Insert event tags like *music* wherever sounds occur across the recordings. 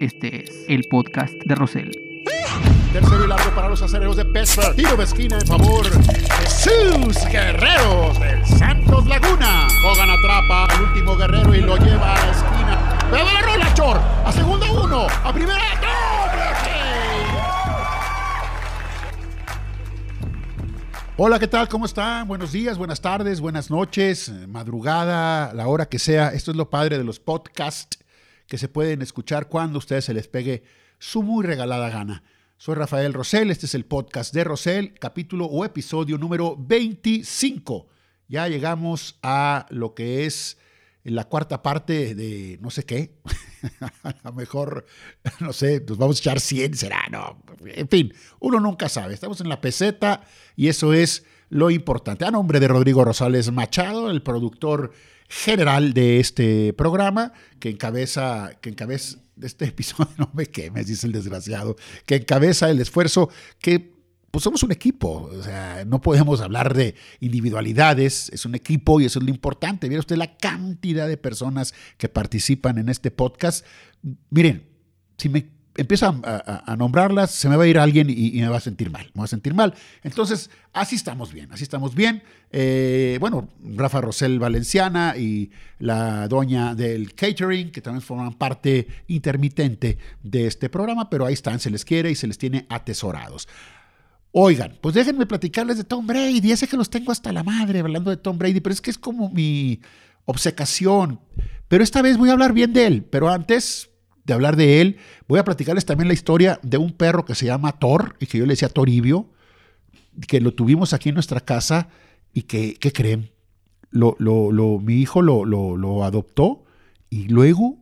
Este es el podcast de Rosel. Tercero y largo para los acereros de Pittsburgh. Tiro de esquina en favor de sus guerreros del Santos Laguna. Hogan atrapa al último guerrero y lo lleva a la esquina. ¡Pero la rola, Chor! A segunda uno. A primera. Hola, ¿qué tal? ¿Cómo están? Buenos días, buenas tardes, buenas noches, madrugada, la hora que sea. Esto es lo padre de los podcasts que se pueden escuchar cuando a ustedes se les pegue su muy regalada gana. Soy Rafael Rosell, este es el podcast de Rosell, capítulo o episodio número 25. Ya llegamos a lo que es la cuarta parte de no sé qué. *laughs* a lo mejor, no sé, nos vamos a echar 100, será, no. En fin, uno nunca sabe. Estamos en la peseta y eso es lo importante. A nombre de Rodrigo Rosales Machado, el productor general de este programa, que encabeza, que encabeza este *laughs* episodio, no me quemes, dice el desgraciado, que encabeza el esfuerzo que pues somos un equipo, o sea, no podemos hablar de individualidades, es un equipo y eso es lo importante. Mira usted la cantidad de personas que participan en este podcast. Miren, si me empiezo a, nombrarlas, se me va a ir alguien y, me va a sentir mal, me va a sentir mal. Entonces, así estamos bien, así estamos bien. Eh, bueno, Rafa Rosel Valenciana y la doña del catering, que también forman parte intermitente de este programa, pero ahí están, se les quiere y se les tiene atesorados. Oigan, pues déjenme platicarles de Tom Brady. Ese que los tengo hasta la madre hablando de Tom Brady, pero es que es como mi obsecación. Pero esta vez voy a hablar bien de él. Pero antes, de hablar de él, voy a platicarles también la historia de un perro que se llama Thor y que yo le decía Toribio, que lo tuvimos aquí en nuestra casa y que, ¿qué creen? Lo, mi hijo lo, lo adoptó y luego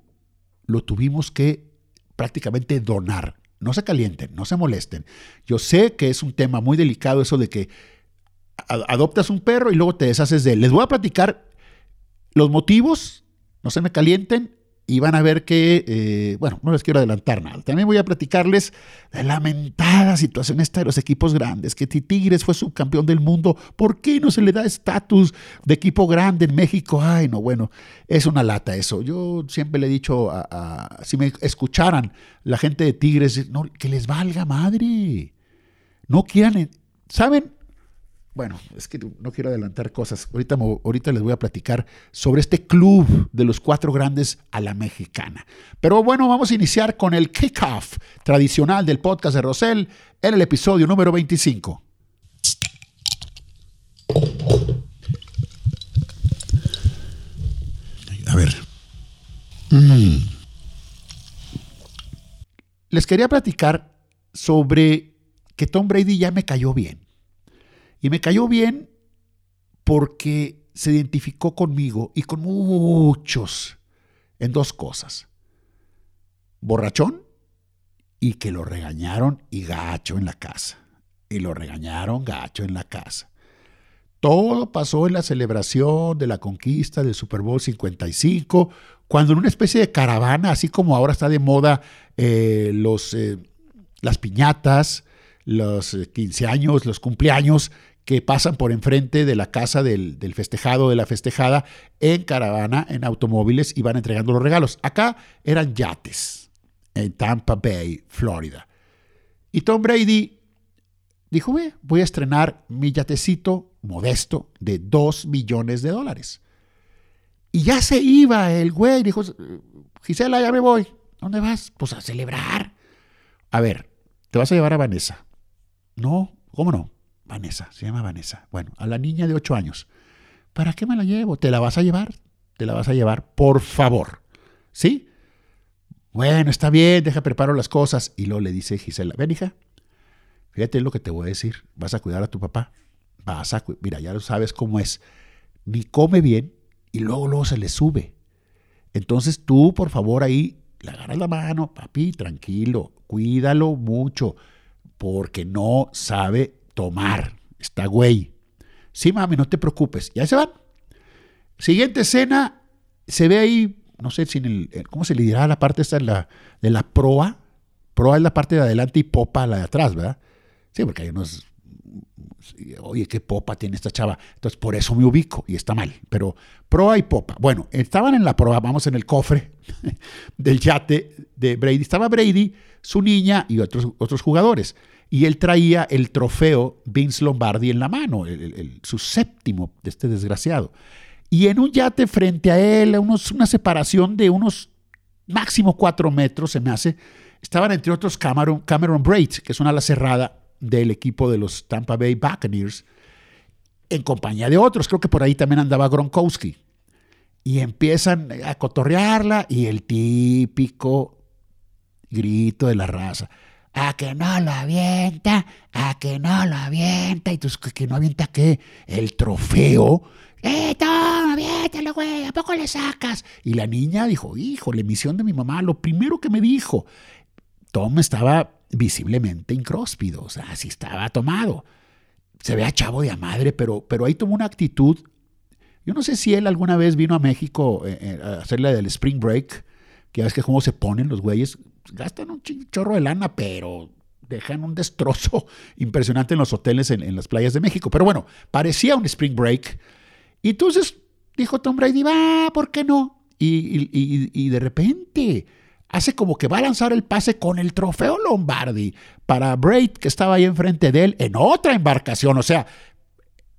lo tuvimos que prácticamente donar. No se calienten, no se molesten. Yo sé que es un tema muy delicado eso de que adoptas un perro y luego te deshaces de él. Les voy a platicar los motivos, no se me calienten, y van a ver que, eh, bueno, no les quiero adelantar nada. También voy a platicarles la lamentada situación esta de los equipos grandes, que Tigres fue subcampeón del mundo, ¿por qué no se le da estatus de equipo grande en México? Ay, no, bueno, es una lata eso. Yo siempre le he dicho, a, si me escucharan la gente de Tigres, no, que les valga madre. No quieran, ¿saben? Bueno, es que no quiero adelantar cosas. Ahorita, ahorita les voy a platicar sobre este club de los cuatro grandes a la mexicana. Pero bueno, vamos a iniciar con el kickoff tradicional del podcast de Rosell en el episodio número 25. A ver. Mm. Les quería platicar sobre que Tom Brady ya me cayó bien. Y me cayó bien porque se identificó conmigo y con muchos en dos cosas. Borrachón y que lo regañaron y gacho en la casa. Y lo regañaron gacho en la casa. Todo pasó en la celebración de la conquista del Super Bowl 55, cuando en una especie de caravana, así como ahora está de moda eh, los, eh, las piñatas, los 15 eh, años, los cumpleaños que pasan por enfrente de la casa del, festejado, de la festejada, en caravana, en automóviles y van entregando los regalos. Acá eran yates, en Tampa Bay, Florida. Y Tom Brady dijo, voy a estrenar mi yatecito modesto de 2 millones de dólares. Y ya se iba el güey, dijo, Gisela, ya me voy. ¿Dónde vas? Pues a celebrar. A ver, te vas a llevar a Vanessa. No, ¿cómo no? Vanessa, se llama Vanessa. Bueno, a la niña de 8 años. ¿Para qué me la llevo? ¿Te la vas a llevar? ¿Te la vas a llevar? Por favor. ¿Sí? Bueno, está bien, deja preparo las cosas. Y luego le dice Gisela, ven hija, fíjate lo que te voy a decir. Vas a cuidar a tu papá. Vas a Mira, ya lo sabes cómo es. Ni come bien y luego, luego se le sube. Entonces tú, por favor, ahí le agarras la mano, papi, tranquilo, cuídalo mucho porque no sabe tomar. Está güey. Sí, mami, no te preocupes. Ya se van. Siguiente escena, se ve ahí, no sé si el, ¿cómo se le dirá la parte esta de la, de la proa? Proa es la parte de adelante y popa la de atrás, ¿verdad? Sí, porque hay unos oye, qué popa tiene esta chava. Entonces, por eso me ubico y está mal. Pero proa y popa. Bueno, estaban en la proa, vamos en el cofre *laughs* del yate de Brady. Estaba Brady, su niña y otros, otros jugadores. Y él traía el trofeo Vince Lombardi en la mano, su séptimo de este desgraciado. Y en un yate frente a él, unos, una separación de unos máximo cuatro metros, se me hace, estaban entre otros Cameron, Cameron Braid, que es una ala cerrada del equipo de los Tampa Bay Buccaneers, en compañía de otros. Creo que por ahí también andaba Gronkowski. Y empiezan a cotorrearla y el típico grito de la raza. A que no lo avienta, a que no lo avienta. Y tú, que no avienta qué? El trofeo. ¡Eh, toma, aviéntalo, güey! ¿A poco le sacas? Y la niña dijo, hijo, la emisión de mi mamá, lo primero que me dijo. Tom estaba visiblemente incróspido, o sea, sí estaba tomado. Se vea chavo de a madre, pero, pero ahí tomó una actitud. Yo no sé si él alguna vez vino a México eh, eh, a hacerle del Spring Break, que ya ves que cómo se ponen los güeyes, gastan un chorro de lana, pero dejan un destrozo *laughs* impresionante en los hoteles en, las playas de México. Pero bueno, parecía un Spring Break. Y entonces dijo Tom Brady, va, ¿por qué no? y de repente hace como que va a lanzar el pase con el trofeo Lombardi para Braid, que estaba ahí enfrente de él, en otra embarcación. O sea,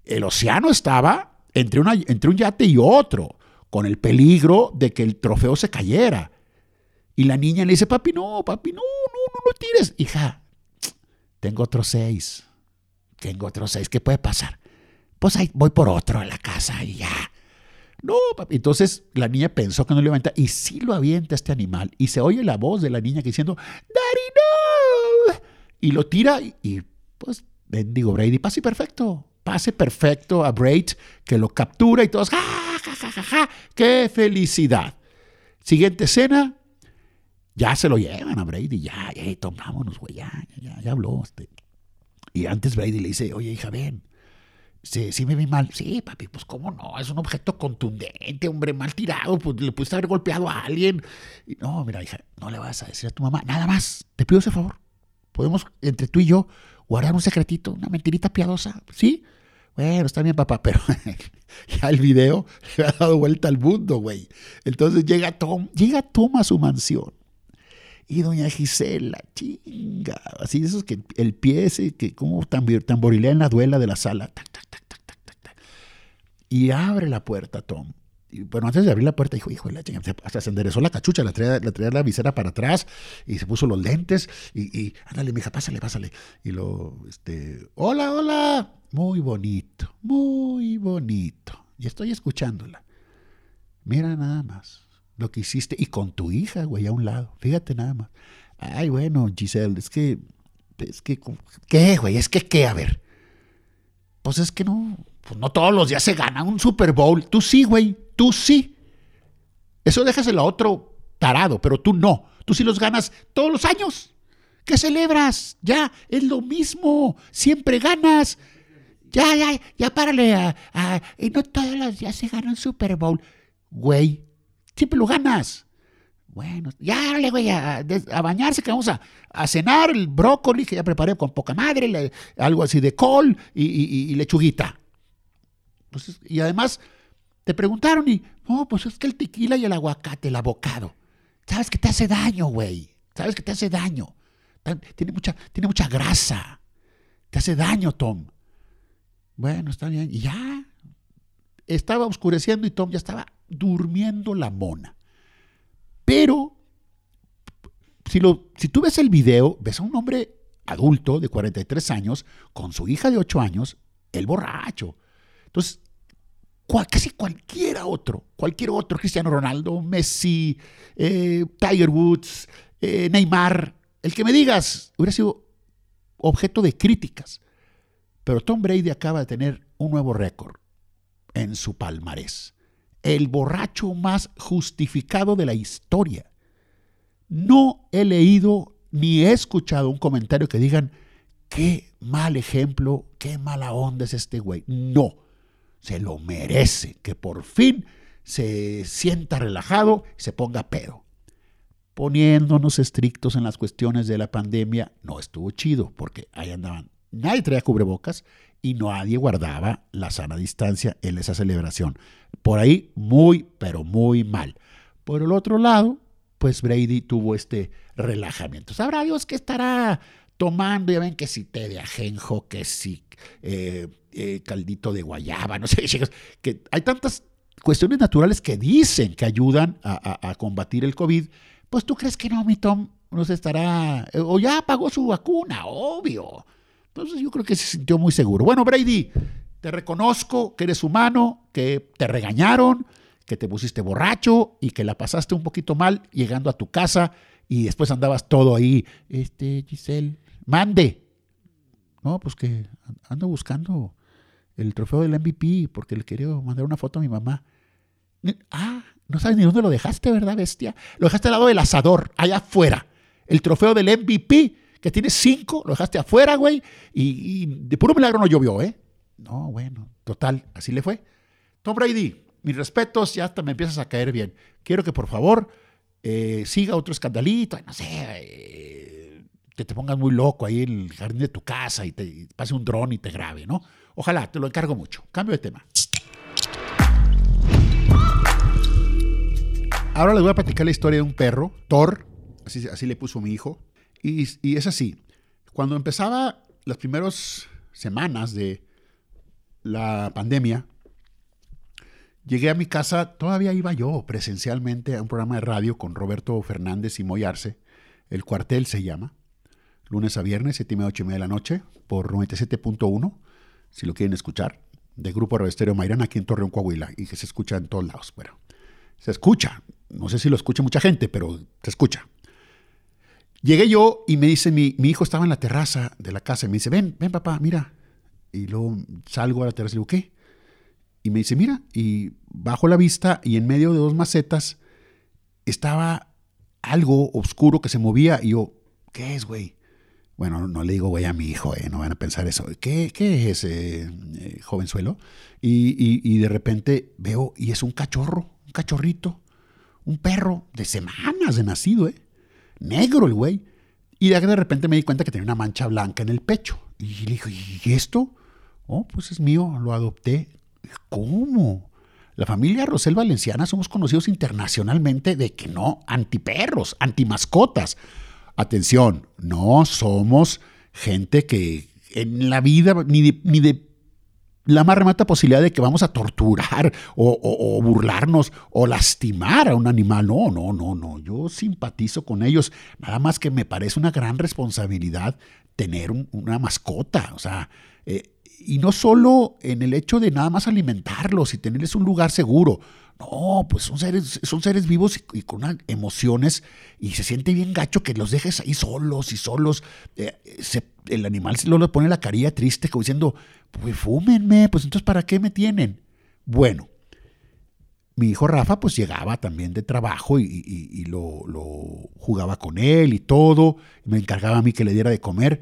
el océano estaba entre, entre un yate y otro, con el peligro de que el trofeo se cayera. Y la niña le dice, papi, no, papi, no, no, no lo tires. Hija, tengo otros seis. Tengo otros seis. ¿Qué puede pasar? Pues ahí voy por otro a la casa y ya. No, papi. Entonces la niña pensó que no lo avienta y sí lo avienta este animal. Y se oye la voz de la niña diciendo, Daddy, no. Y lo tira y, pues, bendigo Brady, pase perfecto. Pase perfecto a Braid, que lo captura y todos, ¡ja, ja, ja, ja, ja! ¡Qué felicidad! Siguiente escena, ya se lo llevan a Brady, ya, ya, tomámonos, güey, ya, ya, ya habló. Este. Y antes Brady le dice, oye, hija, ven, Sí, sí me vi mal. Sí, papi, pues cómo no, es un objeto contundente, hombre, mal tirado, pues le pudiste haber golpeado a alguien. Y, no, mira, hija, no le vas a decir a tu mamá, nada más, te pido ese favor. Podemos, entre tú y yo, guardar un secretito, una mentirita piadosa, ¿sí? Bueno, está bien, papá, pero *laughs* ya el video le ha dado vuelta al mundo, güey. Entonces llega Tom, llega Tom a su mansión. Y doña Gisela, chinga, así esos que el pie ese que como tamborilea en la duela de la sala. y abre la puerta, Tom. Y, bueno, antes de abrir la puerta, dijo, hijo, la chinga, hasta se enderezó la cachucha, la traía, la visera para atrás y se puso los lentes y, y ándale, mija, pásale, pásale. Y lo, este, hola, hola, muy bonito, muy bonito. Y estoy escuchándola. Mira nada más lo que hiciste y con tu hija, güey, a un lado. Fíjate nada más. Ay, bueno, Giselle, es que, es que, ¿qué, güey? Es que, ¿qué? A ver. Pues es que no, pues no todos los días se gana un Super Bowl. Tú sí, güey, tú sí. Eso déjaselo a otro tarado, pero tú no. Tú sí los ganas todos los años. ¿Qué celebras? Ya, es lo mismo. Siempre ganas. Ya, ya, ya párale. A, y no todos los días se gana un Super Bowl. Güey, siempre lo ganas. Bueno, ya le voy a, bañarse, que vamos a, cenar el brócoli que ya preparé con poca madre, algo así de col y, lechuguita. Pues, y además te preguntaron y, no, pues es que el tequila y el aguacate, el abocado, sabes que te hace daño, güey. Sabes que te hace daño. Tiene mucha, tiene mucha grasa. Te hace daño, Tom. Bueno, está bien. Y ya. Estaba oscureciendo y Tom ya estaba durmiendo la mona. Pero, si, lo, si tú ves el video, ves a un hombre adulto de 43 años con su hija de 8 años, el borracho. Entonces, casi cualquiera otro, cualquier otro, Cristiano Ronaldo, Messi, eh, Tiger Woods, eh, Neymar, el que me digas, hubiera sido objeto de críticas. Pero Tom Brady acaba de tener un nuevo récord en su palmarés el borracho más justificado de la historia. No he leído ni he escuchado un comentario que digan, qué mal ejemplo, qué mala onda es este güey. No, se lo merece, que por fin se sienta relajado y se ponga pedo. Poniéndonos estrictos en las cuestiones de la pandemia, no estuvo chido, porque ahí andaban nadie traía cubrebocas y nadie guardaba la sana distancia en esa celebración. Por ahí muy, pero muy mal. Por el otro lado, pues Brady tuvo este relajamiento. Sabrá Dios que estará tomando, ya ven que si té de ajenjo, que si eh, eh, caldito de guayaba, no sé, *laughs* que hay tantas cuestiones naturales que dicen que ayudan a, combatir el COVID, pues tú crees que no, mi Tom, no se estará, eh, o ya pagó su vacuna, obvio. Entonces yo creo que se sintió muy seguro. Bueno, Brady, te reconozco que eres humano, que te regañaron, que te pusiste borracho y que la pasaste un poquito mal llegando a tu casa y después andabas todo ahí, este, Giselle, mande. No, pues que ando buscando el trofeo del MVP porque le quería mandar una foto a mi mamá. Ah, no sabes ni dónde lo dejaste, ¿verdad, bestia? Lo dejaste al lado del asador, allá afuera. El trofeo del MVP, que tiene cinco, lo dejaste afuera, güey. Y, de puro milagro no llovió, ¿eh? No, bueno, total, así le fue. Tom Brady, mis respetos, ya hasta me empiezas a caer bien. Quiero que por favor eh, siga otro escandalito, no sé, eh, que te pongas muy loco ahí en el jardín de tu casa y te pase un dron y te grabe, ¿no? Ojalá, te lo encargo mucho. Cambio de tema. Ahora les voy a platicar la historia de un perro, Thor, así le puso mi hijo. Y, es así, cuando empezaba las primeras semanas de la pandemia, llegué a mi casa, todavía iba yo presencialmente a un programa de radio con Roberto Fernández y Moyarse, El Cuartel se llama, lunes a viernes, 7 y media, 8 y media de la noche, por 97.1 si lo quieren escuchar, de Grupo Revestero Mayrán aquí en Torreón, Coahuila, y que se escucha en todos lados. Bueno, se escucha. No sé si lo escucha mucha gente, pero se escucha. Llegué yo y me dice, mi, mi hijo estaba en la terraza de la casa y me dice, ven, ven papá, mira. Y luego salgo a la terraza y digo, ¿qué? Y me dice, mira, y bajo la vista y en medio de dos macetas estaba algo oscuro que se movía y yo, ¿qué es, güey? Bueno, no le digo güey a mi hijo, eh, no van a pensar eso. ¿Qué, qué es ese eh, jovenzuelo? Y, y, de repente veo, y es un cachorro, un cachorrito, un perro de semanas de nacido, ¿eh? Negro el güey. Y de repente me di cuenta que tenía una mancha blanca en el pecho. Y le dije, ¿y esto? Oh, pues es mío, lo adopté. ¿Cómo? La familia Rosel Valenciana somos conocidos internacionalmente de que no, antiperros, antimascotas. Atención, no somos gente que en la vida ni de, la más remota posibilidad de que vamos a torturar o, burlarnos o lastimar a un animal. No, no, no, no. Yo simpatizo con ellos. Nada más que me parece una gran responsabilidad tener una mascota. O sea, eh, y no solo en el hecho de nada más alimentarlos y tenerles un lugar seguro. No, pues son seres, son seres vivos y, con emociones y se siente bien gacho que los dejes ahí solos y solos. Eh, el animal luego le pone la carilla triste como diciendo, pues fúmenme, pues entonces ¿para qué me tienen? Bueno, mi hijo Rafa pues llegaba también de trabajo y, lo, jugaba con él y todo, me encargaba a mí que le diera de comer.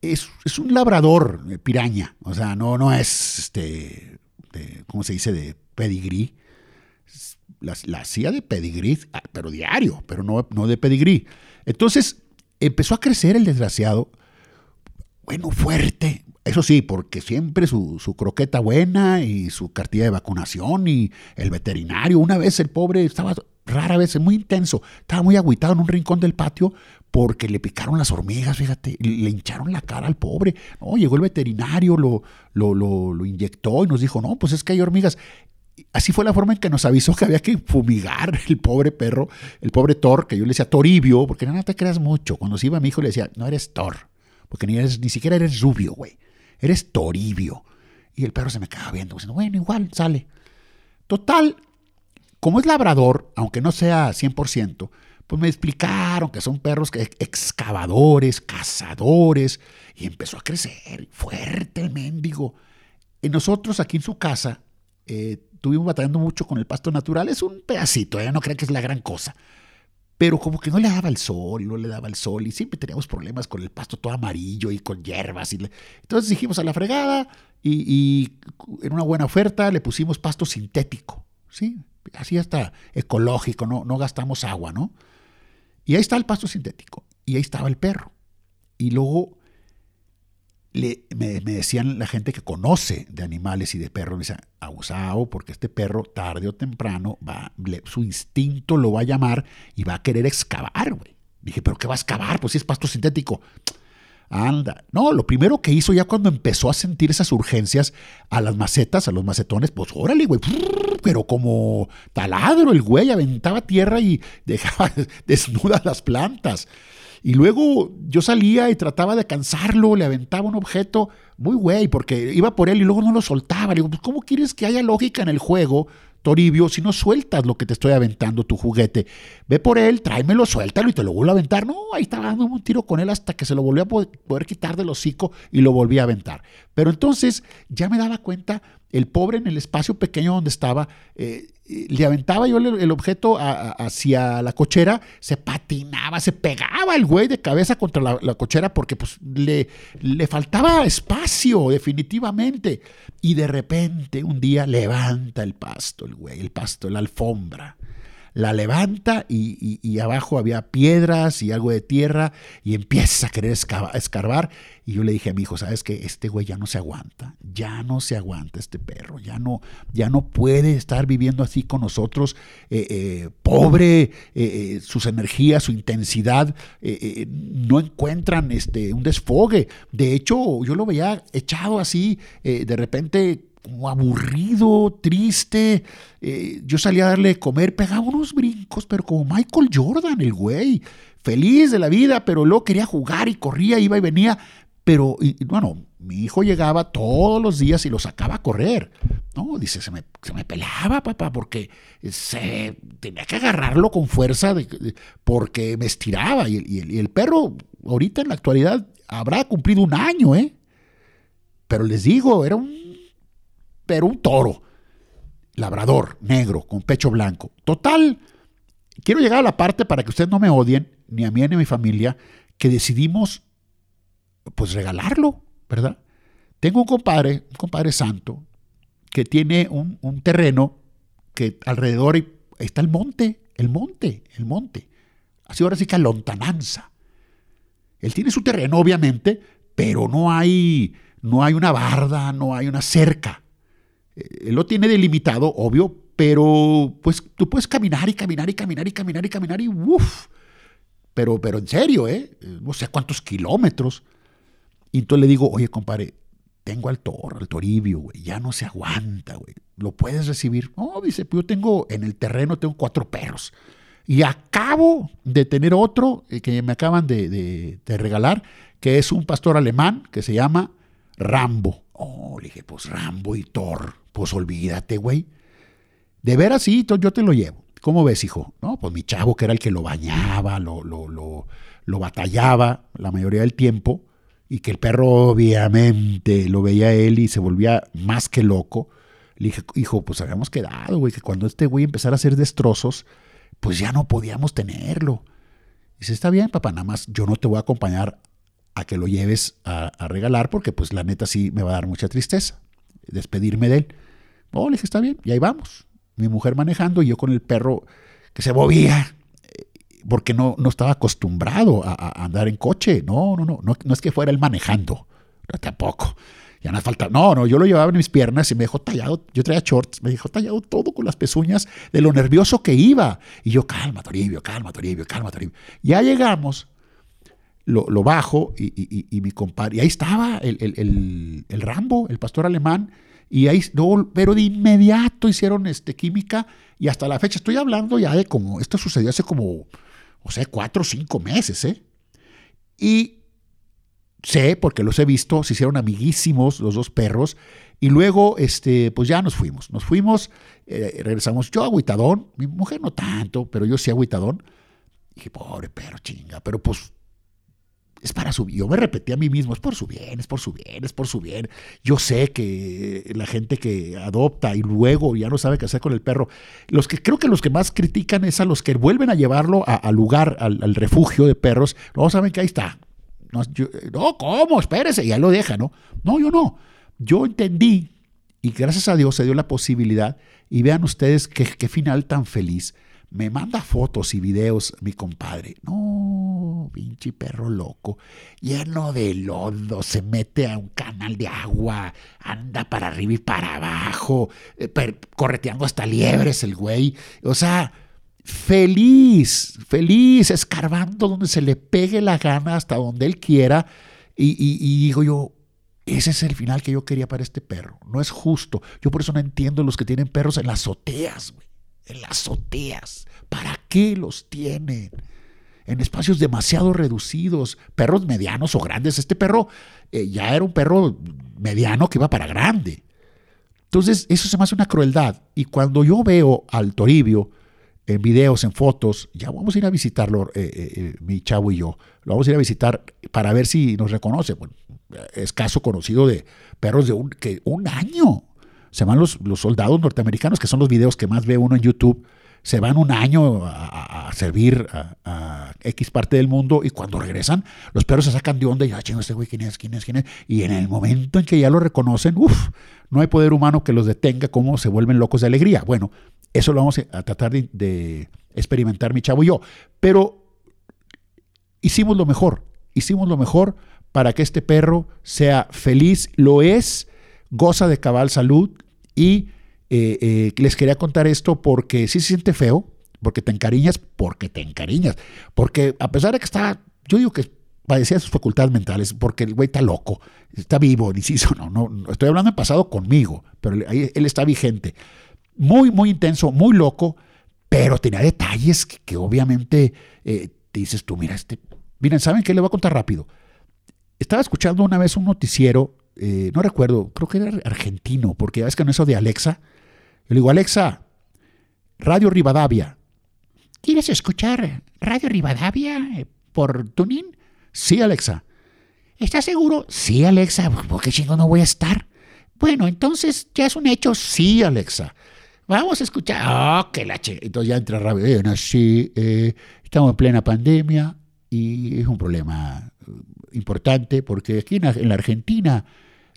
Es, un labrador, eh, piraña, o sea, no, no es, este, ¿cómo se dice?, de pedigrí la, hacía de pedigrí, ah, pero diario, pero no, no de pedigrí. Entonces empezó a crecer el desgraciado, bueno, fuerte. Eso sí, porque siempre su, croqueta buena y su cartilla de vacunación y el veterinario. Una vez el pobre estaba rara vez, muy intenso, estaba muy agüitado en un rincón del patio porque le picaron las hormigas, fíjate, le hincharon la cara al pobre. No, llegó el veterinario, lo, lo, lo, lo, inyectó y nos dijo, no, pues es que hay hormigas así fue la forma en que nos avisó que había que fumigar *laughs* el pobre perro, el pobre Thor, que yo le decía Toribio, porque no, te creas mucho. Cuando se iba mi hijo le decía, no eres Thor, porque ni, eres, ni siquiera eres rubio, güey. Eres Toribio. Y el perro se me quedaba viendo, diciendo, bueno, igual, sale. Total, como es labrador, aunque no sea 100%, pues me explicaron que son perros excavadores, cazadores, y empezó a crecer fuerte el mendigo. Y nosotros aquí en su casa, eh, estuvimos batallando mucho con el pasto natural. Es un pedacito, ¿eh? no creo que es la gran cosa. Pero como que no le daba el sol, no le daba el sol y siempre teníamos problemas con el pasto todo amarillo y con hierbas. Y Entonces dijimos a la fregada y, en una buena oferta le pusimos pasto sintético, ¿sí? Así hasta ecológico, no, no gastamos agua, ¿no? Y ahí está el pasto sintético y ahí estaba el perro. Y luego me, decían la gente que conoce de animales y de perros, me decían, abusado, porque este perro tarde o temprano va, su instinto lo va a llamar y va a querer excavar, güey. Dije, ¿pero qué va a excavar? Pues si es pasto sintético. Anda. No, lo primero que hizo ya cuando empezó a sentir esas urgencias a las macetas, a los macetones, pues órale, güey. Pero como taladro el güey aventaba tierra y *laughs* dejaba desnudas las plantas. Y luego yo salía y trataba de cansarlo, le aventaba un objeto, muy güey, porque iba por él y luego no lo soltaba. Le digo, pues, ¿cómo quieres que haya lógica en el juego, Toribio, si no sueltas lo que te estoy aventando, tu juguete? Ve por él, tráemelo, suéltalo y te lo vuelvo a aventar. No, ahí estaba dando un tiro con él hasta que se lo volvió a poder quitar del hocico y lo volví a aventar. Pero entonces ya me daba cuenta el pobre en el espacio pequeño donde estaba, eh, le aventaba yo el, objeto hacia la cochera, se patinaba, se pegaba el güey de cabeza contra la, cochera porque pues le, le faltaba espacio definitivamente. Y de repente un día levanta el pasto, el güey, el pasto, la alfombra la levanta y, abajo había piedras y algo de tierra y empieza a querer escarbar. Y yo le dije a mi hijo, ¿sabes qué? Este güey ya no se aguanta, ya no se aguanta este perro, ya no, ya no puede estar viviendo así con nosotros, eh, eh, pobre, eh, sus energías, su intensidad, no encuentran este, un desfogue. De hecho, yo lo veía echado así, de repente como aburrido, triste. Eh, yo salía a darle de comer, pegaba unos brincos, pero como Michael Jordan, el güey. Feliz de la vida, pero luego quería jugar y corría, iba y venía. Pero, bueno, mi hijo llegaba todos los días y lo sacaba a correr. No, dice, se me, se me pelaba, papá, porque se, tenía que agarrarlo con fuerza porque me estiraba. Y, y el perro, ahorita en la actualidad, habrá cumplido un año, ¿eh? Pero les digo, era un pero un toro, labrador, negro, con pecho blanco. Total, quiero llegar a la parte para que ustedes no me odien, ni a mí ni a mi familia, que decidimos, pues, regalarlo, ¿verdad? Tengo un compadre, un compadre santo, que tiene un, terreno que alrededor está el monte, el monte, el monte. Así ahora sí que a lontananza. Él tiene su terreno, obviamente, pero no hay, no hay una barda, no hay una cerca. Eh, lo tiene delimitado, obvio, pero pues tú puedes caminar y caminar y caminar y caminar y caminar y uff. Pero, pero en serio, ¿eh? No sé cuántos kilómetros. Y entonces le digo, oye, compadre, tengo al toro, al toribio, güey, ya no se aguanta, güey. ¿Lo puedes recibir? No, dice, pues yo tengo en el terreno, tengo cuatro perros. Y acabo de tener otro eh, que me acaban de regalar, que es un pastor alemán que se llama Rambo. Oh, le dije, pues Rambo y Thor. Pues olvídate, güey. De veras, sí, yo te lo llevo. ¿Cómo ves, hijo? No, pues mi chavo, que era el que lo bañaba, lo, lo, lo, batallaba la mayoría del tiempo, y que el perro obviamente lo veía él y se volvía más que loco. Le dije, hijo, pues habíamos quedado, güey, que cuando este güey empezara a hacer destrozos, pues ya no podíamos tenerlo. Dice, está bien, papá, nada más yo no te voy a acompañar a que lo lleves a, a regalar porque pues la neta sí me va a dar mucha tristeza despedirme de él. Oh, le dije, está bien, y ahí vamos. Mi mujer manejando y yo con el perro que se movía, eh, porque no, no estaba acostumbrado a, andar en coche. No, no, no, no, es que fuera él manejando, no, tampoco. Ya no falta, no, no, yo lo llevaba en mis piernas y me dejó tallado, yo traía shorts, me dejó tallado todo con las pezuñas de lo nervioso que iba. Y yo, calma, Toribio, calma, Toribio, calma, Toribio. Ya llegamos, lo, bajo y, mi compadre, y ahí estaba el, Rambo, el pastor alemán, y ahí, pero de inmediato hicieron este, química y hasta la fecha estoy hablando ya de como, esto sucedió hace como, o sea, cuatro o cinco meses, ¿eh? Y sé, porque los he visto, se hicieron amiguísimos los dos perros, y luego, este, pues ya nos fuimos, nos fuimos, eh, regresamos, yo agüitadón, mi mujer no tanto, pero yo sí agüitadón, y dije, pobre perro, chinga, pero pues es para su. Yo me repetí a mí mismo, es por su bien, es por su bien, es por su bien. Yo sé que la gente que adopta y luego ya no sabe qué hacer con el perro, los que creo que los que más critican es a los que vuelven a llevarlo al lugar, al, refugio de perros. No saben que ahí está. No, no, ¿cómo? Espérese, ya lo deja, ¿no? No, yo no. Yo entendí y gracias a Dios se dio la posibilidad y vean ustedes qué final tan feliz me manda fotos y videos mi compadre. No, pinche perro loco, lleno de lodo, se mete a un canal de agua, anda para arriba y para abajo, eh, correteando hasta liebres el güey. O sea, feliz, feliz, escarbando donde se le pegue la gana, hasta donde él quiera. Y, digo yo, ese es el final que yo quería para este perro. No es justo. Yo por eso no entiendo los que tienen perros en las azoteas, güey. En las azoteas. ¿Para qué los tienen? En espacios demasiado reducidos. Perros medianos o grandes. Este perro eh, ya era un perro mediano que iba para grande. Entonces, eso se me hace una crueldad. Y cuando yo veo al Toribio en videos, en fotos, ya vamos a ir a visitarlo, eh, eh, mi chavo y yo. Lo vamos a ir a visitar para ver si nos reconoce. Bueno, es caso conocido de perros de un, que un año. Se van los, los soldados norteamericanos, que son los videos que más ve uno en YouTube. Se van un año a, servir a, X parte del mundo y cuando regresan, los perros se sacan de onda y, ah, chingo, este güey, ¿quién es? ¿Quién es? ¿Quién es? Y en el momento en que ya lo reconocen, uff, no hay poder humano que los detenga, como se vuelven locos de alegría. Bueno, eso lo vamos a tratar de, experimentar mi chavo y yo. Pero hicimos lo mejor, hicimos lo mejor para que este perro sea feliz, lo es, goza de cabal salud y eh, eh, les quería contar esto porque sí se siente feo, porque te encariñas, porque te encariñas, porque a pesar de que está, yo digo que padecía sus facultades mentales, porque el güey está loco, está vivo, inciso, no, no, no, estoy hablando en pasado conmigo, pero ahí él está vigente, muy, muy intenso, muy loco, pero tenía detalles que, obviamente eh, te dices tú, mira, este, miren, ¿saben qué? Le voy a contar rápido. Estaba escuchando una vez un noticiero, eh, no recuerdo, creo que era argentino, porque ya ves que no eso de Alexa. Yo le digo, Alexa, Radio Rivadavia. ¿Quieres escuchar Radio Rivadavia eh, por Tuning? Sí, Alexa. ¿Estás seguro? Sí, Alexa. ¿Por qué chingo no voy a estar? Bueno, entonces ya es un hecho. Sí, Alexa. Vamos a escuchar. Oh, que la Entonces ya entra radio. sí, eh, estamos en plena pandemia y es un problema importante porque aquí en la Argentina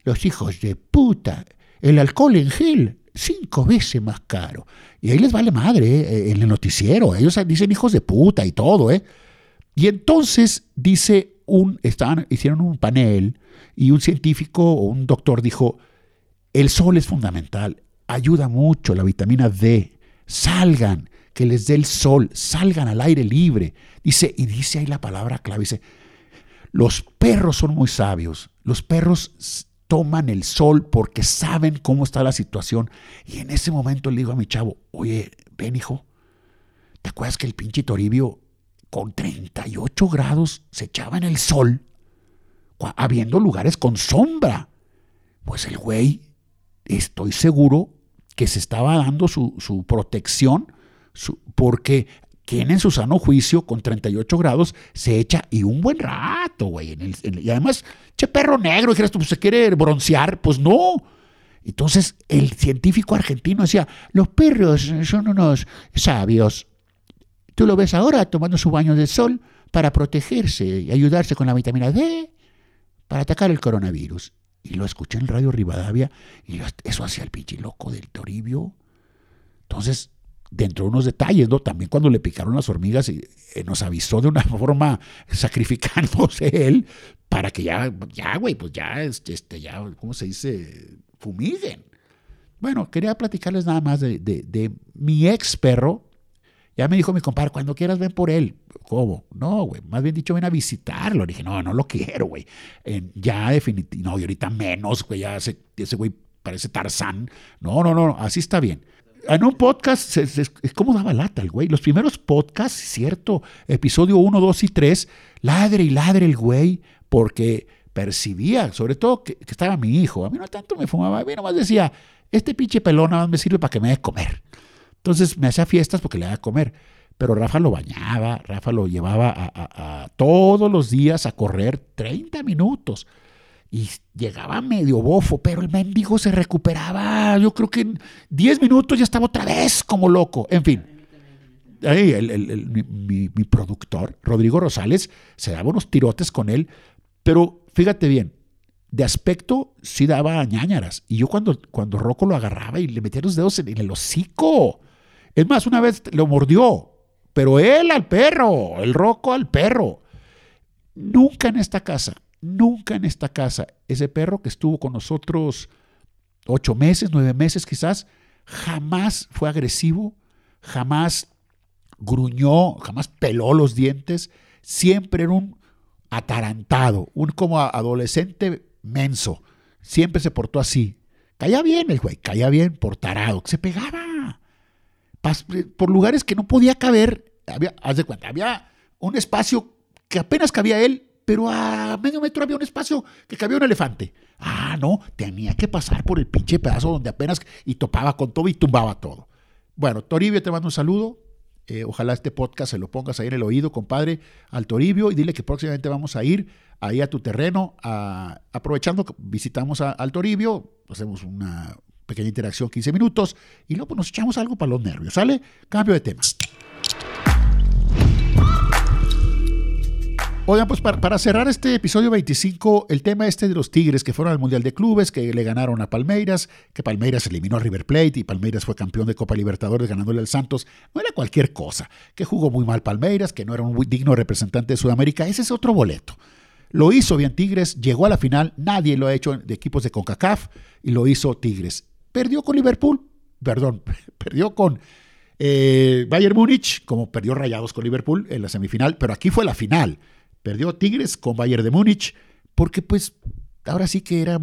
los hijos de puta, el alcohol en gel, cinco veces más caro. Y ahí les vale madre ¿eh? en el noticiero. Ellos dicen hijos de puta y todo. ¿eh? Y entonces dice un, hicieron un panel y un científico o un doctor dijo, el sol es fundamental, ayuda mucho la vitamina D, salgan, que les dé el sol, salgan al aire libre. Dice, y dice ahí la palabra clave, dice, los perros son muy sabios. Los perros toman el sol porque saben cómo está la situación. Y en ese momento le digo a mi chavo, oye, ven hijo, ¿te acuerdas que el pinche Toribio con 38 grados se echaba en el sol, habiendo lugares con sombra? Pues el güey, estoy seguro que se estaba dando su, su protección porque quien en su sano juicio con 38 grados se echa y un buen rato, güey. y además, che perro negro, dijeras tú, pues se quiere broncear, pues no. Entonces el científico argentino decía, los perros son unos sabios. Tú lo ves ahora tomando su baño de sol para protegerse y ayudarse con la vitamina D para atacar el coronavirus. Y lo escuché en Radio Rivadavia y eso hacía el pinche loco del Toribio. Entonces, dentro de unos detalles, ¿no? También cuando le picaron las hormigas, y, eh, nos avisó de una *laughs* forma sacrificándose él para que ya, ya, güey, pues ya, este, ya, ¿cómo se dice? Fumiguen. Bueno, quería platicarles nada más de, de, mi ex perro. Ya me dijo mi compadre, cuando quieras ven por él. ¿Cómo? No, güey, más bien dicho, ven a visitarlo. Le dije, no, no lo quiero, güey. ya definitivamente, no, y ahorita menos, güey, ya ese, ese güey parece Tarzán. No, no, no, así está bien en un podcast, es como daba lata el güey? Los primeros podcasts, cierto, episodio 1, 2 y 3, ladre y ladre el güey, porque percibía, sobre todo que, estaba mi hijo. A mí no tanto me fumaba, a mí nomás decía, este pinche pelón nada me sirve para que me dé comer. Entonces me hacía fiestas porque le daba comer. Pero Rafa lo bañaba, Rafa lo llevaba a todos los días a correr 30 minutos y llegaba medio bofo, pero el mendigo se recuperaba. Yo creo que en 10 minutos ya estaba otra vez como loco. En fin. Ahí, el, mi, productor, Rodrigo Rosales, se daba unos tirotes con él, pero fíjate bien, de aspecto sí daba ñañaras. Y yo cuando, cuando Rocco lo agarraba y le metía los dedos en, el hocico. Es más, una vez lo mordió, pero él al perro, el Rocco al perro. Nunca en esta casa, nunca en esta casa, ese perro que estuvo con nosotros ocho meses, nueve meses quizás, jamás fue agresivo, jamás gruñó, jamás peló los dientes, siempre era un atarantado, un como adolescente menso, siempre se portó así. Caía bien el güey, caía bien por tarado, se pegaba por lugares que no podía caber. Había, haz de cuenta, había un espacio que apenas cabía él, pero a medio metro había un espacio que cabía un elefante. Ah, no, tenía que pasar por el pinche pedazo donde apenas y topaba con todo y tumbaba todo. Bueno, Toribio, te mando un saludo. Eh, ojalá este podcast se lo pongas ahí en el oído, compadre, al Toribio, y dile que próximamente vamos a ir ahí a tu terreno, aprovechando que visitamos al Toribio, hacemos una pequeña interacción, 15 minutos, y luego pues, nos echamos algo para los nervios, ¿sale? Cambio de tema. Oigan, pues para, cerrar este episodio 25, el tema este de los Tigres que fueron al Mundial de Clubes, que le ganaron a Palmeiras, que Palmeiras eliminó a River Plate y Palmeiras fue campeón de Copa Libertadores ganándole al Santos, no era cualquier cosa, que jugó muy mal Palmeiras, que no era un digno representante de Sudamérica, ese es otro boleto. Lo hizo bien Tigres, llegó a la final, nadie lo ha hecho de equipos de CONCACAF y lo hizo Tigres. Perdió con Liverpool, perdón, *laughs* perdió con eh, Bayern Múnich, como perdió Rayados con Liverpool en la semifinal, pero aquí fue la final. Perdió Tigres con Bayern de Múnich, porque pues ahora sí que era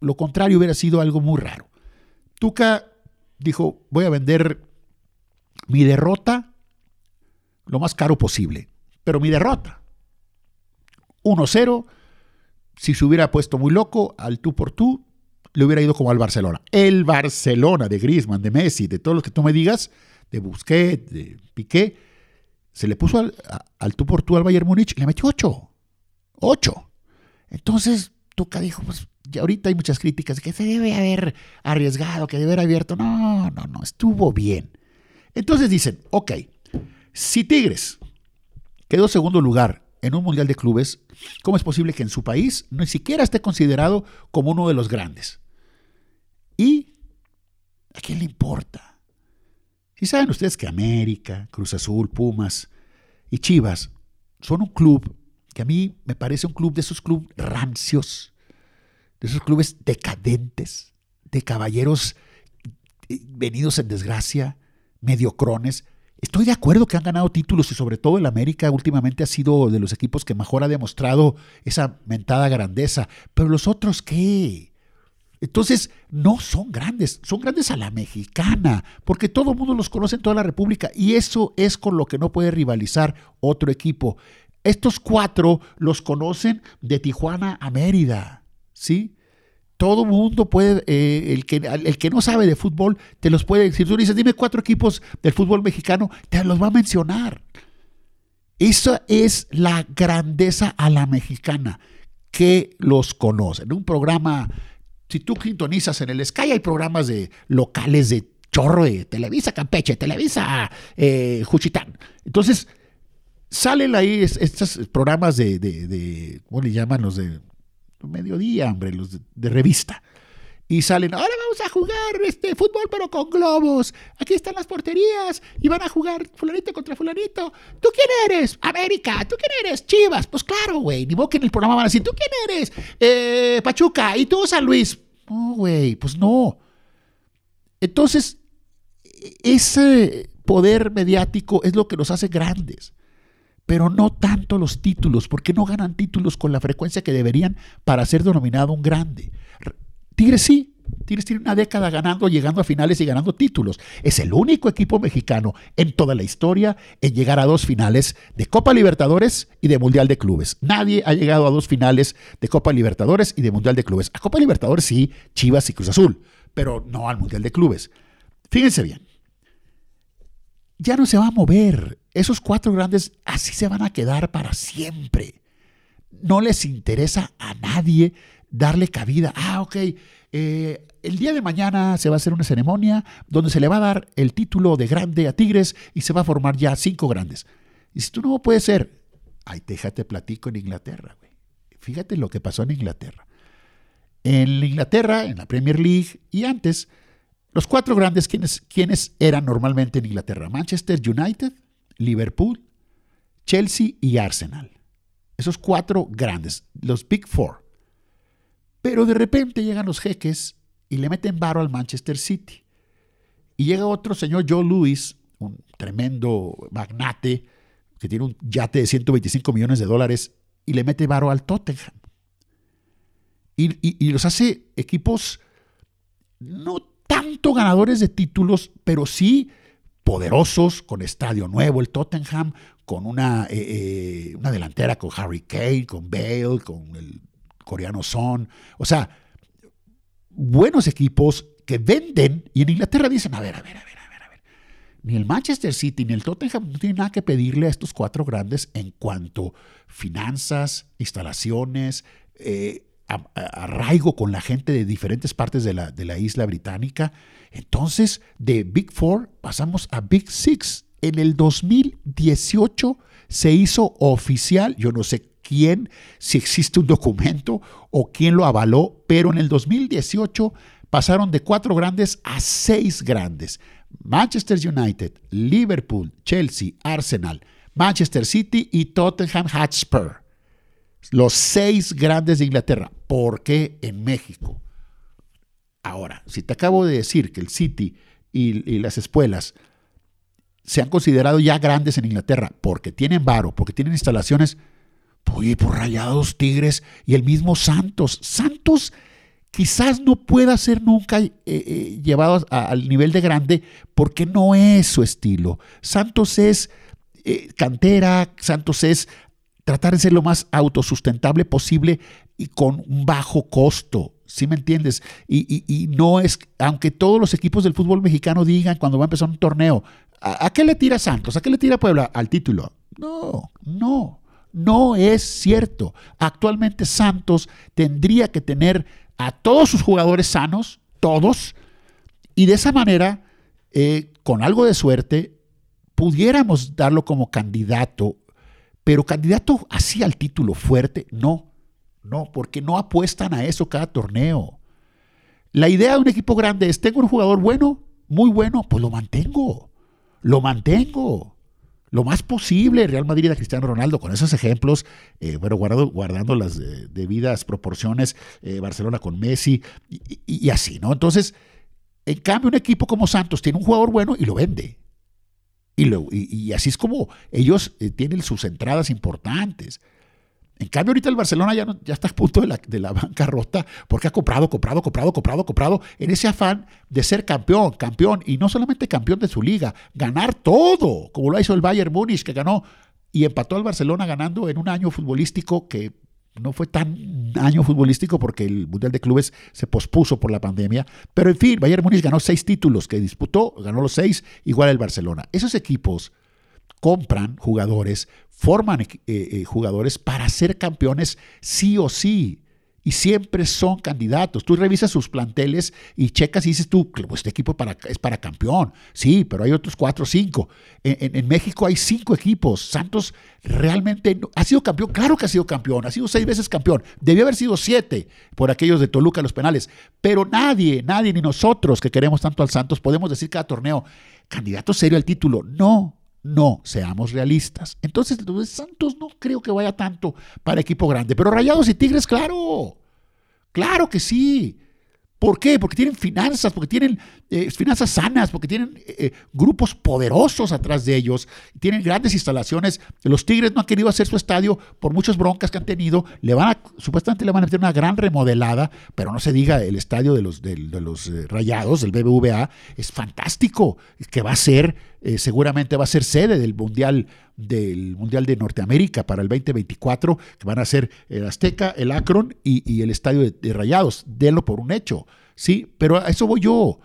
lo contrario, hubiera sido algo muy raro. Tuca dijo, voy a vender mi derrota lo más caro posible, pero mi derrota. 1-0, si se hubiera puesto muy loco al tú por tú, le hubiera ido como al Barcelona. El Barcelona de Griezmann, de Messi, de todos los que tú me digas, de Busquets, de Piqué, se le puso al, tú por tú al Bayern Múnich y le metió 8. 8. Entonces, Tuca dijo, pues ya ahorita hay muchas críticas de que se debe haber arriesgado, que debe haber abierto. No, no, no, estuvo bien. Entonces dicen, ok, si Tigres quedó segundo lugar en un Mundial de Clubes, ¿cómo es posible que en su país ni siquiera esté considerado como uno de los grandes? ¿Y a quién le importa? Si saben ustedes que América, Cruz Azul, Pumas y Chivas son un club que a mí me parece un club de esos clubes rancios, de esos clubes decadentes, de caballeros eh, venidos en desgracia, mediocrones. Estoy de acuerdo que han ganado títulos y sobre todo el América últimamente ha sido de los equipos que mejor ha demostrado esa mentada grandeza. Pero los otros, ¿qué? Entonces, no son grandes, son grandes a la mexicana, porque todo el mundo los conoce en toda la República y eso es con lo que no puede rivalizar otro equipo. Estos cuatro los conocen de Tijuana a Mérida, ¿sí? Todo mundo puede, eh, el, que, el que no sabe de fútbol, te los puede decir. Tú dices, dime cuatro equipos del fútbol mexicano, te los va a mencionar. Esa es la grandeza a la mexicana, que los conocen. Un programa si tú sintonizas en el Sky, hay programas de locales de chorro de Televisa Campeche, Televisa eh, Juchitán. Entonces, salen ahí estos programas de, de, ¿cómo le llaman? Los de mediodía, hombre, los de revista y salen, ahora vamos a jugar este fútbol pero con globos. Aquí están las porterías y van a jugar fulanito contra fulanito. ¿Tú quién eres? América. ¿Tú quién eres? Chivas. Pues claro, güey. Ni modo que en el programa van a decir, ¿tú quién eres? Eh, Pachuca. ¿Y tú San Luis? No, güey, pues no. Entonces, ese poder mediático es lo que los hace grandes pero no tanto los títulos, porque no ganan títulos con la frecuencia que deberían para ser denominado un grande. Tigres sí. Tigres tiene una década ganando, llegando a finales y ganando títulos. Es el único equipo mexicano en toda la historia en llegar a dos finales de Copa Libertadores y de Mundial de Clubes. Nadie ha llegado a dos finales de Copa Libertadores y de Mundial de Clubes. A Copa Libertadores sí, Chivas y Cruz Azul, pero no al Mundial de Clubes. Fíjense bien. Ya no se va a mover. Esos cuatro grandes así se van a quedar para siempre. No les interesa a nadie darle cabida. Ah, ok, eh, el día de mañana se va a hacer una ceremonia donde se le va a dar el título de grande a Tigres y se va a formar ya cinco grandes. Y si tú no puede ser, ay, déjate platico en Inglaterra, güey. Fíjate lo que pasó en Inglaterra. En Inglaterra, en la Premier League y antes, los cuatro grandes, quienes, quienes eran normalmente en Inglaterra? Manchester United, Liverpool, Chelsea y Arsenal. Esos cuatro grandes, los Big Four. Pero de repente llegan los jeques y le meten varo al Manchester City. Y llega otro señor Joe Louis, un tremendo magnate que tiene un yate de 125 millones de dólares y le mete varo al Tottenham. Y, los hace equipos no tanto ganadores de títulos, pero sí poderosos, con estadio nuevo, el Tottenham, con una, eh, eh, una delantera con Harry Kane, con Bale, con el coreano Son. O sea, buenos equipos que venden y en Inglaterra dicen, a ver, a ver, a ver, a ver, a ver. Ni el Manchester City ni el Tottenham no tienen nada que pedirle a estos cuatro grandes en cuanto finanzas, instalaciones, eh, arraigo con la gente de diferentes partes de la, de la isla británica. Entonces, de Big Four pasamos a Big Six. En el 2018 se hizo oficial, yo no sé quién, si existe un documento o quién lo avaló, pero en el 2018 pasaron de cuatro grandes a seis grandes. Manchester United, Liverpool, Chelsea, Arsenal, Manchester City y Tottenham Hotspur. Los seis grandes de Inglaterra. ¿Por qué en México? Ahora, si te acabo de decir que el City y, las espuelas se han considerado ya grandes en Inglaterra porque tienen varo, porque tienen instalaciones, oye, por Rayados, Tigres y el mismo Santos. Santos quizás no pueda ser nunca eh, eh, llevado al nivel de grande porque no es su estilo. Santos es eh, cantera, Santos es tratar de ser lo más autosustentable posible y con un bajo costo. ¿Sí me entiendes? Y, no es, aunque todos los equipos del fútbol mexicano digan cuando va a empezar un torneo, ¿a, qué le tira Santos? ¿A qué le tira Puebla? Al título. No, no, no es cierto. Actualmente Santos tendría que tener a todos sus jugadores sanos, todos, y de esa manera, eh, con algo de suerte, pudiéramos darlo como candidato pero candidato así al título fuerte, no, no, porque no apuestan a eso cada torneo. La idea de un equipo grande es, tengo un jugador bueno, muy bueno, pues lo mantengo, lo mantengo. Lo más posible, Real Madrid a Cristiano Ronaldo, con esos ejemplos, eh, bueno, guardando, las eh, debidas proporciones, eh, Barcelona con Messi y, y así, ¿no? Entonces, en cambio, un equipo como Santos tiene un jugador bueno y lo vende. Y, así es como ellos tienen sus entradas importantes. En cambio, ahorita el Barcelona ya, ya está a punto de la, de la bancarrota porque ha comprado, comprado, comprado, comprado, comprado en ese afán de ser campeón, campeón, y no solamente campeón de su liga, ganar todo, como lo hizo el Bayern Múnich, que ganó y empató al Barcelona ganando en un año futbolístico que no fue tan año futbolístico porque el Mundial de Clubes se pospuso por la pandemia. Pero en fin, Bayern Múnich ganó seis títulos que disputó, ganó los seis, igual el Barcelona. Esos equipos compran jugadores, forman eh, eh, jugadores para ser campeones sí o sí y siempre son candidatos. Tú revisas sus planteles y checas y dices tú, pues este equipo es para, campeón. Sí, pero hay otros cuatro o cinco. En, México hay cinco equipos. Santos realmente ha sido campeón. Claro que ha sido campeón. Ha sido seis veces campeón. Debió haber sido siete por aquellos de Toluca, los penales. Pero nadie, nadie, ni nosotros que queremos tanto al Santos, podemos decir cada torneo, candidato serio al título. No, no, seamos realistas. Entonces, Santos no creo que vaya tanto para equipo grande, pero Rayados y Tigres, claro. Claro que sí. ¿Por qué? Porque tienen finanzas, porque tienen eh, finanzas sanas, porque tienen eh, eh, grupos poderosos atrás de ellos, tienen grandes instalaciones. Los Tigres no han querido hacer su estadio por muchas broncas que han tenido. Le van a, supuestamente le van a meter una gran remodelada, pero no se diga el estadio de los, de, los Rayados, del BBVA, es fantástico, que va a ser, seguramente va a ser sede del Mundial del Mundial de Norteamérica para el 2024, que van a ser el Azteca, el Akron y, el Estadio de, Rayados. Denlo por un hecho, ¿sí? Pero a eso voy yo.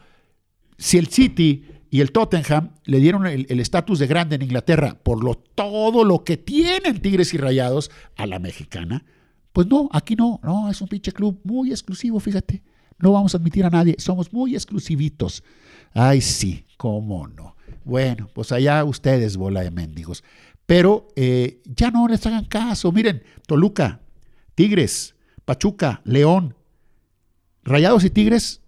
Si el City y el Tottenham le dieron el estatus de grande en Inglaterra por lo, todo lo que tienen Tigres y Rayados a la mexicana, pues no, aquí no, no, es un pinche club muy exclusivo, fíjate. No vamos a admitir a nadie, somos muy exclusivitos. Ay, sí, cómo no. Bueno, pues allá ustedes, bola de mendigos. Pero eh, ya no les hagan caso. Miren, Toluca, Tigres, Pachuca, León, Rayados y Tigres,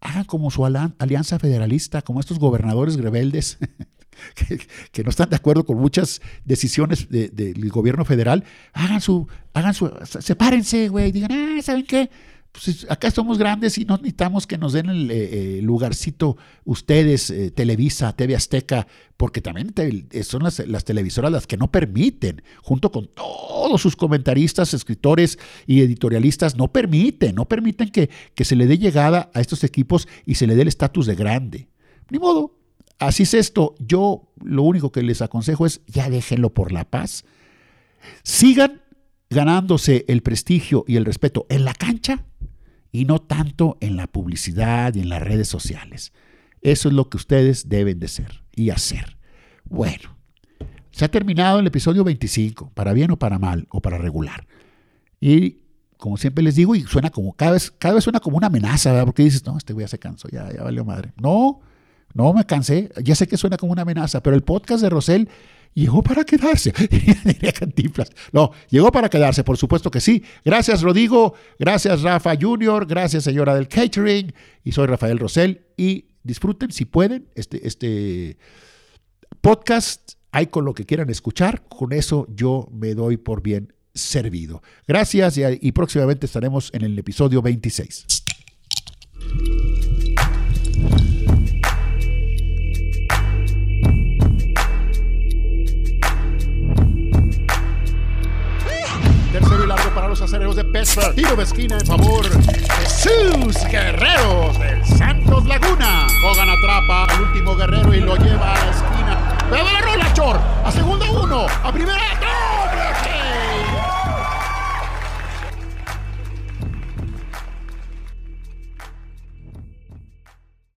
hagan como su alianza federalista, como estos gobernadores rebeldes *laughs* que, no están de acuerdo con muchas decisiones del gobierno federal, hagan su, hagan su, sepárense, güey, digan, ah, ¿saben qué? Pues acá somos grandes y no necesitamos que nos den el eh, eh, lugarcito ustedes, eh, Televisa, TV Azteca, porque también son las, televisoras las que no permiten, junto con todos sus comentaristas, escritores y editorialistas, no permiten, no permiten que, que se le dé llegada a estos equipos y se le dé el estatus de grande. Ni modo, así es esto. Yo lo único que les aconsejo es ya déjenlo por la paz. Sigan ganándose el prestigio y el respeto en la cancha y no tanto en la publicidad y en las redes sociales. Eso es lo que ustedes deben de ser y hacer. Bueno, se ha terminado el episodio 25, para bien o para mal, o para regular. Y como siempre les digo, y suena como, cada vez, cada vez suena como una amenaza, ¿verdad? Porque dices, no, este güey ya se ya, ya valió madre. No, no me cansé, ya sé que suena como una amenaza, pero el podcast de Rosel llegó para quedarse. *laughs* No, llegó para quedarse, por supuesto que sí. Gracias, Rodrigo. Gracias, Rafa Junior. Gracias, señora del catering. Y soy Rafael Rosel. Y disfruten, si pueden, este, este podcast. Hay con lo que quieran escuchar. Con eso yo me doy por bien servido. Gracias y, y próximamente estaremos en el episodio 26. Para los acereros de Pittsburgh. Tiro de esquina en favor de sus guerreros del Santos Laguna. Hogan atrapa al último guerrero y lo lleva a la esquina. Pero la rola, Chor. A segundo uno. A primera.